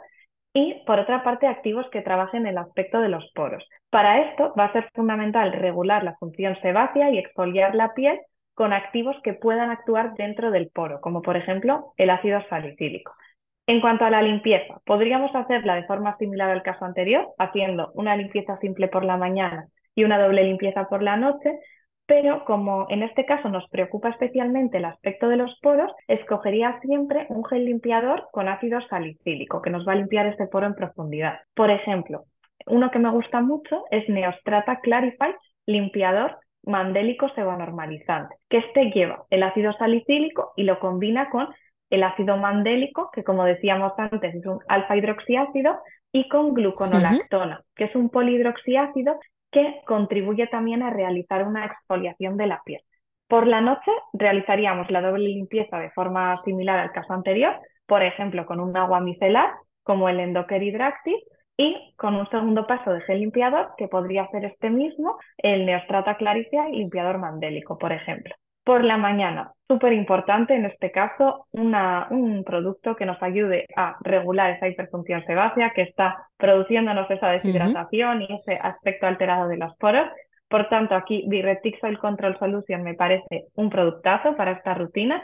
y, por otra parte, activos que trabajen el aspecto de los poros. Para esto va a ser fundamental regular la función sebácea y exfoliar la piel con activos que puedan actuar dentro del poro, como por ejemplo el ácido salicílico. En cuanto a la limpieza, podríamos hacerla de forma similar al caso anterior, haciendo una limpieza simple por la mañana y una doble limpieza por la noche, pero como en este caso nos preocupa especialmente el aspecto de los poros, escogería siempre un gel limpiador con ácido salicílico que nos va a limpiar este poro en profundidad. Por ejemplo, uno que me gusta mucho es Neostrata Clarify limpiador mandélico sebonormalizante, que este lleva el ácido salicílico y lo combina con el ácido mandélico, que como decíamos antes es un alfa hidroxiácido, y con gluconolactona, que es un polihidroxiácido que contribuye también a realizar una exfoliación de la piel. Por la noche realizaríamos la doble limpieza de forma similar al caso anterior, por ejemplo con un agua micelar como el Endoker y con un segundo paso de gel limpiador que podría ser este mismo, el Neostrata Claricia limpiador mandélico, por ejemplo. Por la mañana, súper importante en este caso, un producto que nos ayude a regular esa hiperfunción sebácea que está produciéndonos esa deshidratación y ese aspecto alterado de los poros. Por tanto, aquí Diretix Oil Control Solution me parece un productazo para esta rutina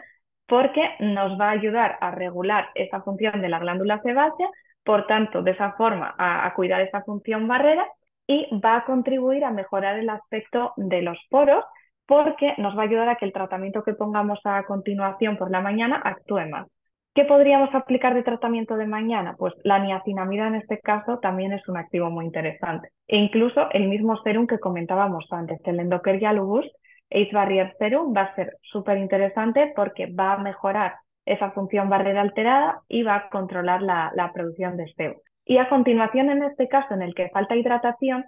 porque nos va a ayudar a regular esa función de la glándula sebácea, por tanto, de esa forma a, cuidar esa función barrera y va a contribuir a mejorar el aspecto de los poros porque nos va a ayudar a que el tratamiento que pongamos a continuación por la mañana actúe más. ¿Qué podríamos aplicar de tratamiento de mañana? Pues la niacinamida en este caso también es un activo muy interesante. E incluso el mismo serum que comentábamos antes, el Endoker Lubus Ace Barrier Serum, va a ser súper interesante porque va a mejorar esa función barrera alterada y va a controlar la, producción de sebo. Y a continuación, en este caso en el que falta hidratación,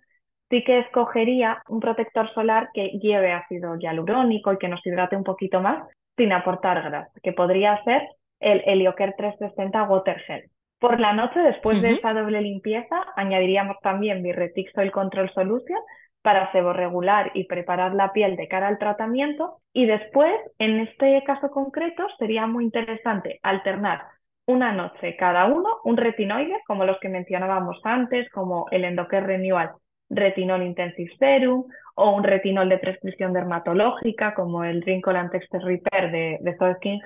sí que escogería un protector solar que lleve ácido hialurónico y que nos hidrate un poquito más sin aportar grasa, que podría ser el Heliocare 360 Water Gel. Por la noche, después de esa doble limpieza, añadiríamos también Birretix Oil Control Solution para seborregular y preparar la piel de cara al tratamiento. Y después, en este caso concreto, sería muy interesante alternar una noche cada uno un retinoide, como los que mencionábamos antes, como el Endocare Renewal Retinol Intensive Serum o un retinol de prescripción dermatológica, como el Wrinkle Texture Repair de, de Skin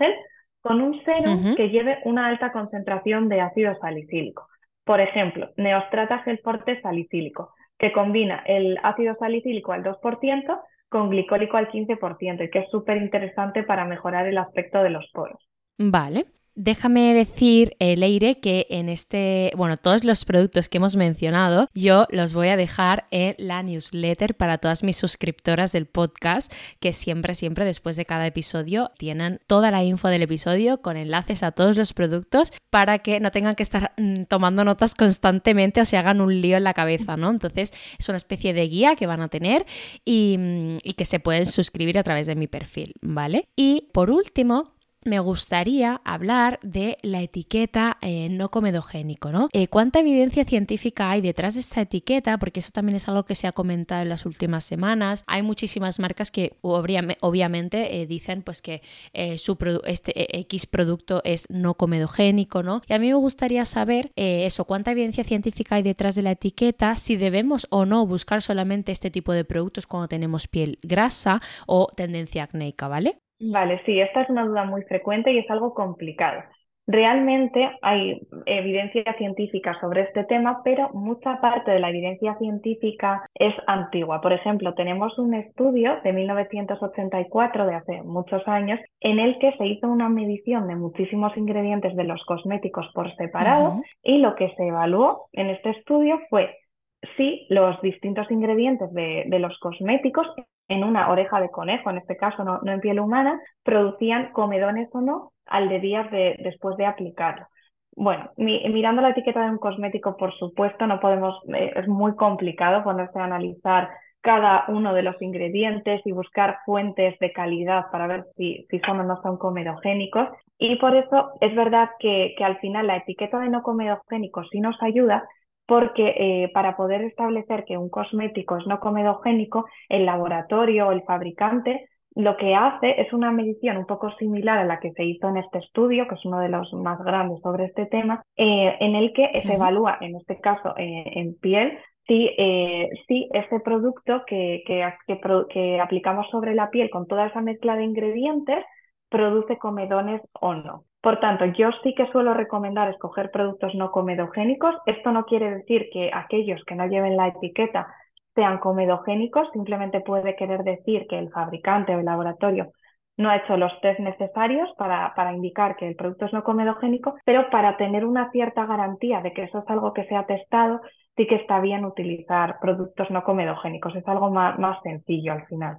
con un serum que lleve una alta concentración de ácido salicílico. Por ejemplo, Neostrata Gel Forte Salicílico, que combina el ácido salicílico al 2% con glicólico al 15% y que es súper interesante para mejorar el aspecto de los poros. Vale. Déjame decir, eh, Leire, que en este, bueno, todos los productos que hemos mencionado, yo los voy a dejar en la newsletter para todas mis suscriptoras del podcast, que siempre, siempre después de cada episodio tienen toda la info del episodio con enlaces a todos los productos para que no tengan que estar mm, tomando notas constantemente o se hagan un lío en la cabeza, ¿no? Entonces es una especie de guía que van a tener y, mm, y que se pueden suscribir a través de mi perfil, ¿vale? Y por último, me gustaría hablar de la etiqueta eh, no comedogénico, ¿no? Eh, ¿Cuánta evidencia científica hay detrás de esta etiqueta? Porque eso también es algo que se ha comentado en las últimas semanas. Hay muchísimas marcas que obviamente eh, dicen pues que su este X producto es no comedogénico, ¿no? Y a mí me gustaría saber eso, cuánta evidencia científica hay detrás de la etiqueta, si debemos o no buscar solamente este tipo de productos cuando tenemos piel grasa o tendencia acnéica, ¿vale? Vale, sí, esta es una duda muy frecuente y es algo complicado. Realmente hay evidencia científica sobre este tema, pero mucha parte de la evidencia científica es antigua. Por ejemplo, tenemos un estudio de 1984, de hace muchos años, en el que se hizo una medición de muchísimos ingredientes de los cosméticos por separado y lo que se evaluó en este estudio fue si los distintos ingredientes de, de los cosméticos en una oreja de conejo, en este caso no, en piel humana, producían comedones o no al de días de, después de aplicarlo. Bueno, mirando la etiqueta de un cosmético, por supuesto, no podemos, eh, es muy complicado ponerse a analizar cada uno de los ingredientes y buscar fuentes de calidad para ver si, si son o no son comedogénicos. Y por eso es verdad que, que al final la etiqueta de no comedogénico sí nos ayuda, porque eh, para poder establecer que un cosmético es no comedogénico, el laboratorio o el fabricante lo que hace es una medición un poco similar a la que se hizo en este estudio, que es uno de los más grandes sobre este tema, eh, en el que se evalúa, en este caso eh, en piel, si, si ese producto que, que, que aplicamos sobre la piel con toda esa mezcla de ingredientes produce comedones o no. Por tanto, yo sí que suelo recomendar escoger productos no comedogénicos. Esto no quiere decir que aquellos que no lleven la etiqueta sean comedogénicos, simplemente puede querer decir que el fabricante o el laboratorio no ha hecho los test necesarios para, indicar que el producto es no comedogénico, pero para tener una cierta garantía de que eso es algo que se ha testado, sí que está bien utilizar productos no comedogénicos. Es algo más sencillo al final.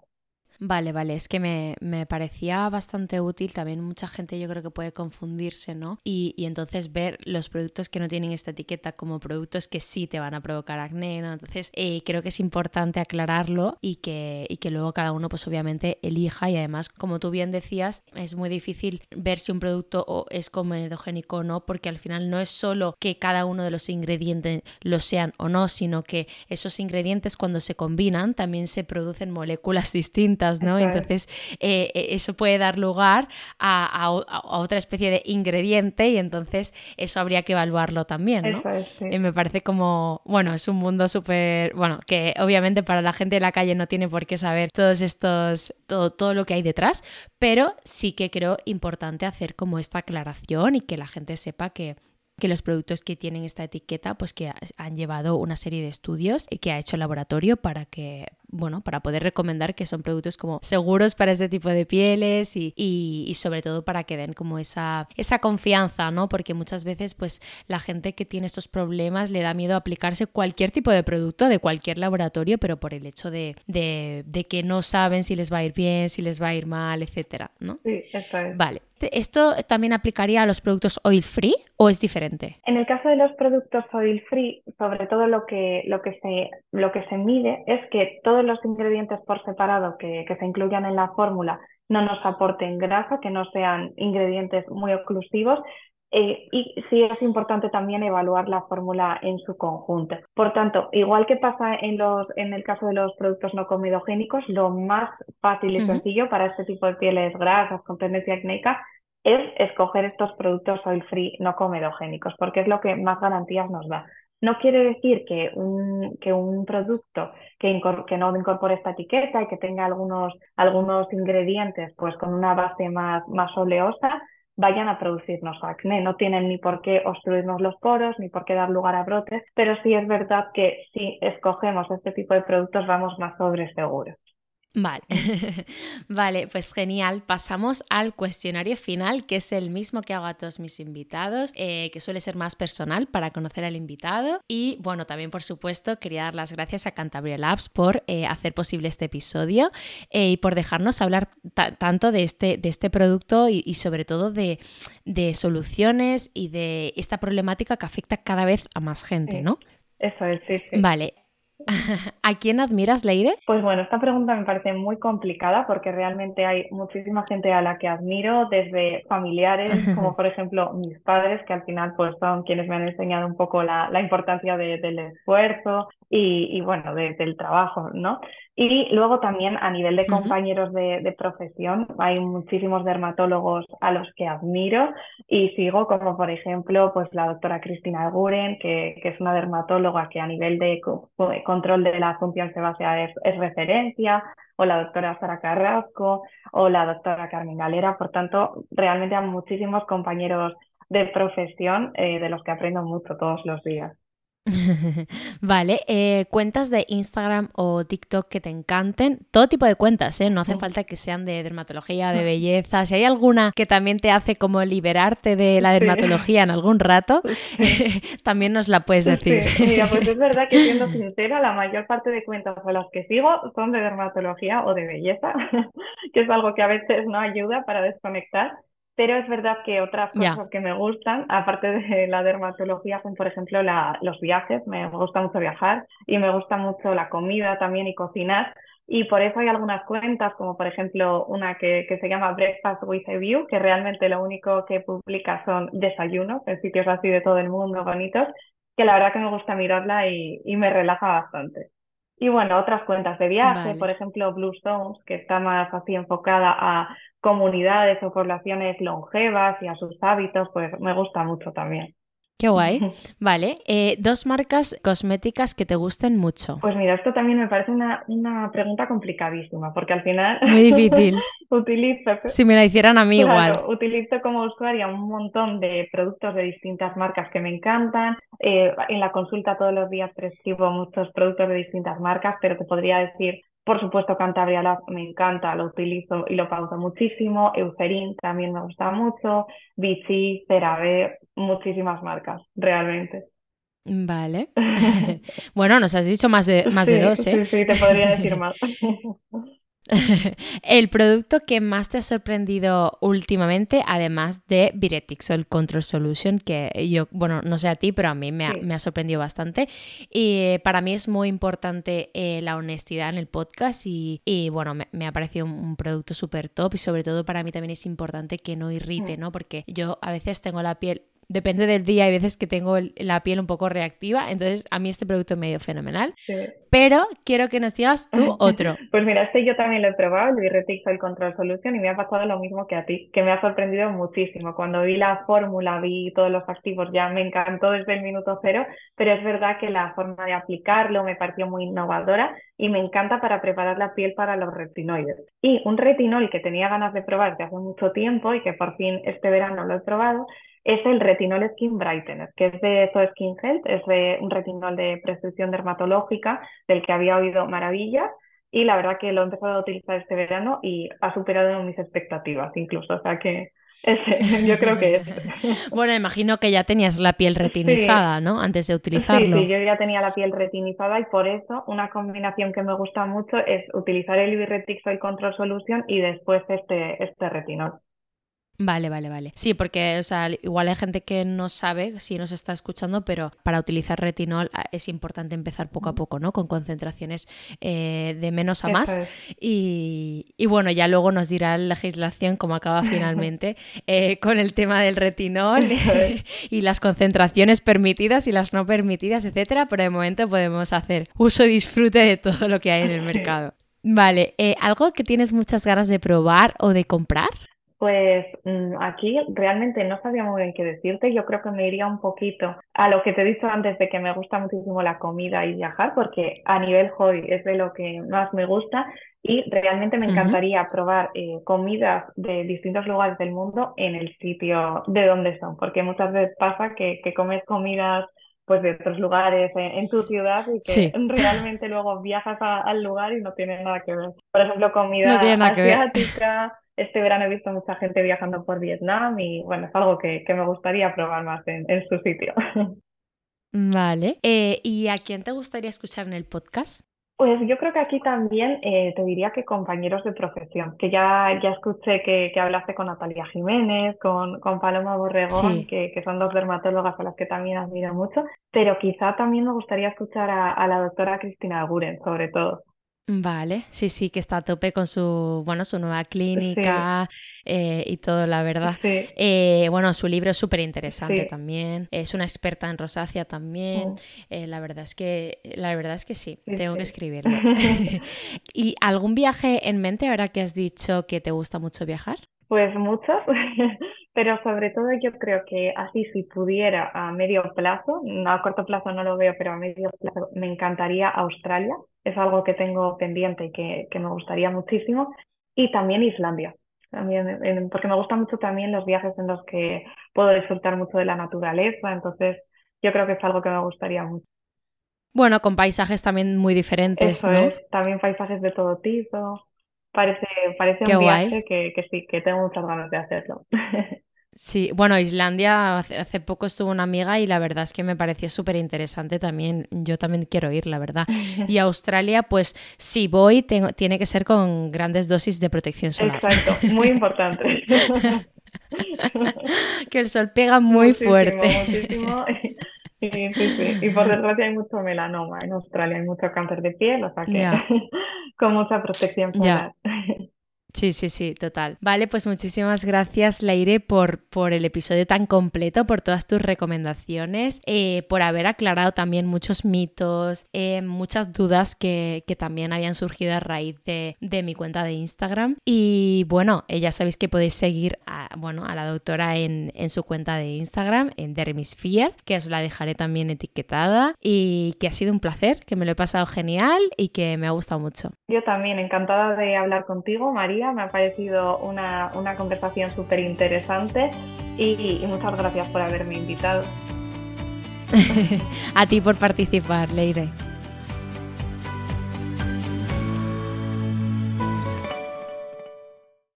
Vale, vale, es que me, parecía bastante útil. También mucha gente yo creo que puede confundirse, ¿no? Y, entonces ver los productos que no tienen esta etiqueta como productos que sí te van a provocar acné, ¿no? Entonces eh, creo que es importante aclararlo y que, y que luego cada uno pues obviamente elija y además, como tú bien decías, es muy difícil ver si un producto es comedogénico o no, porque al final no es solo que cada uno de los ingredientes lo sean o no, sino que esos ingredientes cuando se combinan también se producen moléculas distintas ¿no? Entonces, eh, eh, eso puede dar lugar a, otra especie de ingrediente y entonces eso habría que evaluarlo también, ¿no? Y me parece como, bueno, es un mundo súper, bueno, que obviamente para la gente de la calle no tiene por qué saber todos estos, todo, todo lo que hay detrás, pero sí que creo importante hacer como esta aclaración y que la gente sepa que que los productos que tienen esta etiqueta, pues que han llevado una serie de estudios y que ha hecho el laboratorio para que, bueno, para poder recomendar que son productos como seguros para este tipo de pieles y, y, sobre todo para que den como esa, esa confianza, ¿no? Porque muchas veces pues la gente que tiene estos problemas le da miedo aplicarse cualquier tipo de producto de cualquier laboratorio, pero por el hecho de, de, de que no saben si les va a ir bien, si les va a ir mal, etcétera, ¿no? Sí, eso es. Vale. ¿Esto también aplicaría a los productos oil free o es diferente? En el caso de los productos oil free, sobre todo lo que, lo que, se, lo que se mide es que todos los ingredientes por separado que, que se incluyan en la fórmula no nos aporten grasa, que no sean ingredientes muy oclusivos eh, y sí es importante también evaluar la fórmula en su conjunto. Por tanto, igual que pasa en, los, en el caso de los productos no comedogénicos, lo más fácil y sencillo para este tipo de pieles grasas con tendencia acnéica es escoger estos productos oil free no comedogénicos, porque es lo que más garantías nos da. No quiere decir que un, que un producto que, que, no incorpore esta etiqueta y que tenga algunos, algunos ingredientes pues con una base más, más oleosa vayan a producirnos acné. No tienen ni por qué obstruirnos los poros, ni por qué dar lugar a brotes, pero sí es verdad que si escogemos este tipo de productos vamos más sobre seguros. Vale, vale, pues genial. Pasamos al cuestionario final, que es el mismo que hago a todos mis invitados, eh, que suele ser más personal para conocer al invitado. Y bueno, también por supuesto quería dar las gracias a Cantabria Labs por eh, hacer posible este episodio eh, y por dejarnos hablar tanto de este, de este producto y, sobre todo de, de, soluciones y de esta problemática que afecta cada vez a más gente, ¿no? Eso es, sí, sí. Vale, ¿A quién admiras, Leire? Pues bueno, esta pregunta me parece muy complicada porque realmente hay muchísima gente a la que admiro, desde familiares, como por ejemplo mis padres, que al final pues son quienes me han enseñado un poco la, importancia del esfuerzo y, bueno, del trabajo, ¿no? Y luego también a nivel de compañeros de, profesión, hay muchísimos dermatólogos a los que admiro y sigo, como por ejemplo, pues la doctora Cristina Guren, que, es una dermatóloga que a nivel de control de la función sebácea es, es referencia, o la doctora Sara Carrasco, o la doctora Carmen Galera. Por tanto, realmente hay muchísimos compañeros de profesión eh, de los que aprendo mucho todos los días. vale, eh, cuentas de Instagram o TikTok que te encanten, todo tipo de cuentas, ¿eh? no hace falta que sean de dermatología, de belleza, si hay alguna que también te hace como liberarte de la dermatología en algún rato, también nos la puedes decir. Mira, pues es verdad que siendo sincera, la mayor parte de cuentas a las que sigo son de dermatología o de belleza, que es algo que a veces no ayuda para desconectar. Pero es verdad que otras cosas que me gustan, aparte de la dermatología, son por ejemplo la, los viajes. Me gusta mucho viajar y me gusta mucho la comida también y cocinar. Y por eso hay algunas cuentas, como por ejemplo una que, que, se llama Breakfast with a View, que realmente lo único que publica son desayunos en sitios así de todo el mundo bonitos, que la verdad que me gusta mirarla y, y me relaja bastante. Y bueno, otras cuentas de viaje, por ejemplo Blue Stones, que está más así enfocada a comunidades o poblaciones longevas y a sus hábitos, pues me gusta mucho también. Qué guay. Vale. Eh, dos marcas cosméticas que te gusten mucho. Pues mira, esto también me parece una, una pregunta complicadísima, porque al final. Muy difícil. utilizo. Si me la hicieran a mí igual. Utilizo como usuaria un montón de productos de distintas marcas que me encantan. Eh, en la consulta todos los días prescribo muchos productos de distintas marcas, pero te podría decir por supuesto, Cantabria Lab me encanta, lo utilizo y lo pauso muchísimo. Eucerin también me gusta mucho. Vichy, CeraVe, muchísimas marcas, realmente. Vale. bueno, nos has dicho más de, más de dos, ¿eh? Sí, sí, te podría decir más. el producto que más te ha sorprendido últimamente, además de Viretix o el Control Solution, que yo, bueno, no sé a ti, pero a mí me ha, sorprendido bastante. Y eh, para mí es muy importante eh, la honestidad en el podcast y, bueno, me, ha parecido un, producto súper top y sobre todo para mí también es importante que no irrite, ¿no? Porque yo a veces tengo la piel depende del día, hay veces que tengo la piel un poco reactiva, entonces a mí este producto me ha ido fenomenal. Pero quiero que nos digas tú otro. pues mira, este yo también lo he probado, el Virretix el Control Solution, y me ha pasado lo mismo que a ti, que me ha sorprendido muchísimo. Cuando vi la fórmula, vi todos los activos, ya me encantó desde el minuto cero, pero es verdad que la forma de aplicarlo me pareció muy innovadora y me encanta para preparar la piel para los retinoides. Y un retinol que tenía ganas de probar desde hace mucho tiempo y que por fin este verano lo he probado es el retinol Skin Brightener, que es de Zoe Skin Health, es de un retinol de prescripción dermatológica del que había oído maravillas y la verdad que lo he empezado a utilizar este verano y ha superado mis expectativas incluso, o sea que ese, yo creo que es. bueno, imagino que ya tenías la piel retinizada, ¿no? Antes de utilizarlo. Sí, sí, yo ya tenía la piel retinizada y por eso una combinación que me gusta mucho es utilizar el Ibirretix Oil Control Solution y después este, este retinol. Vale, vale, vale. Sí, porque o sea, igual hay gente que no sabe si nos está escuchando, pero para utilizar retinol ah, es importante empezar poco a poco, ¿no? Con concentraciones eh, de menos a más. Y, bueno, ya luego nos dirá la legislación cómo acaba finalmente eh, con el tema del retinol y las concentraciones permitidas y las no permitidas, etcétera. Pero de momento podemos hacer uso y disfrute de todo lo que hay en el mercado. Vale, eh, ¿algo que tienes muchas ganas de probar o de comprar? Pues mm, aquí realmente no sabía muy bien qué decirte. Yo creo que me iría un poquito a lo que te he dicho antes de que me gusta muchísimo la comida y viajar, porque a nivel hobby es de lo que más me gusta y realmente me encantaría probar eh, comidas de distintos lugares del mundo en el sitio de donde son, porque muchas veces pasa que, que comes comidas pues de otros lugares en, tu ciudad y que realmente luego viajas al lugar y no tiene nada que ver. Por ejemplo, comida asiática este verano he visto mucha gente viajando por Vietnam y bueno, es algo que, me gustaría probar más en, su sitio. Vale. Eh, ¿Y a quién te gustaría escuchar en el podcast? Pues yo creo que aquí también eh, te diría que compañeros de profesión, que ya, ya escuché que, que hablaste con Natalia Jiménez, con, con Paloma Borregón, que, que, son dos dermatólogas a las que también admiro mucho, pero quizá también me gustaría escuchar a, a la doctora Cristina Guren, sobre todo. Vale, sí, sí, que está a tope con su, bueno, su nueva clínica eh, y todo, la verdad. Eh, bueno, su libro es súper interesante también. Es una experta en rosácea también. Mm. Eh, la verdad es que, la verdad es que sí, tengo que escribirlo. ¿Y algún viaje en mente ahora que has dicho que te gusta mucho viajar? Pues muchos, pero sobre todo yo creo que así si pudiera a medio plazo, a corto plazo no lo veo, pero a medio plazo me encantaría Australia, es algo que tengo pendiente y que, que me gustaría muchísimo, y también Islandia, también, porque me gustan mucho también los viajes en los que puedo disfrutar mucho de la naturaleza, entonces yo creo que es algo que me gustaría mucho. Bueno, con paisajes también muy diferentes, Eso es, también paisajes de todo tipo. Parece, parece un viaje que, que, sí, que tengo muchas ganas de hacerlo. Sí, bueno, Islandia hace, poco estuvo una amiga y la verdad es que me pareció súper interesante también. Yo también quiero ir, la verdad. Y Australia, pues si voy, tengo, tiene que ser con grandes dosis de protección solar. Exacto, muy importante. que el sol pega muy fuerte. Muchísimo. Sí, sí, sí. Y por desgracia hay mucho melanoma en Australia, hay mucho cáncer de piel, o sea que con mucha protección solar. Sí, sí, sí, total. Vale, pues muchísimas gracias, Leire, por, por el episodio tan completo, por todas tus recomendaciones, eh, por haber aclarado también muchos mitos, eh, muchas dudas que, también habían surgido a raíz de, mi cuenta de Instagram. Y bueno, eh, ya sabéis que podéis seguir a, bueno, a la doctora en, su cuenta de Instagram, en Dermisphere, que os la dejaré también etiquetada. Y que ha sido un placer, que me lo he pasado genial y que me ha gustado mucho. Yo también, encantada de hablar contigo, María me ha parecido una, conversación súper interesante y, y muchas gracias por haberme invitado. A ti por participar, Leire.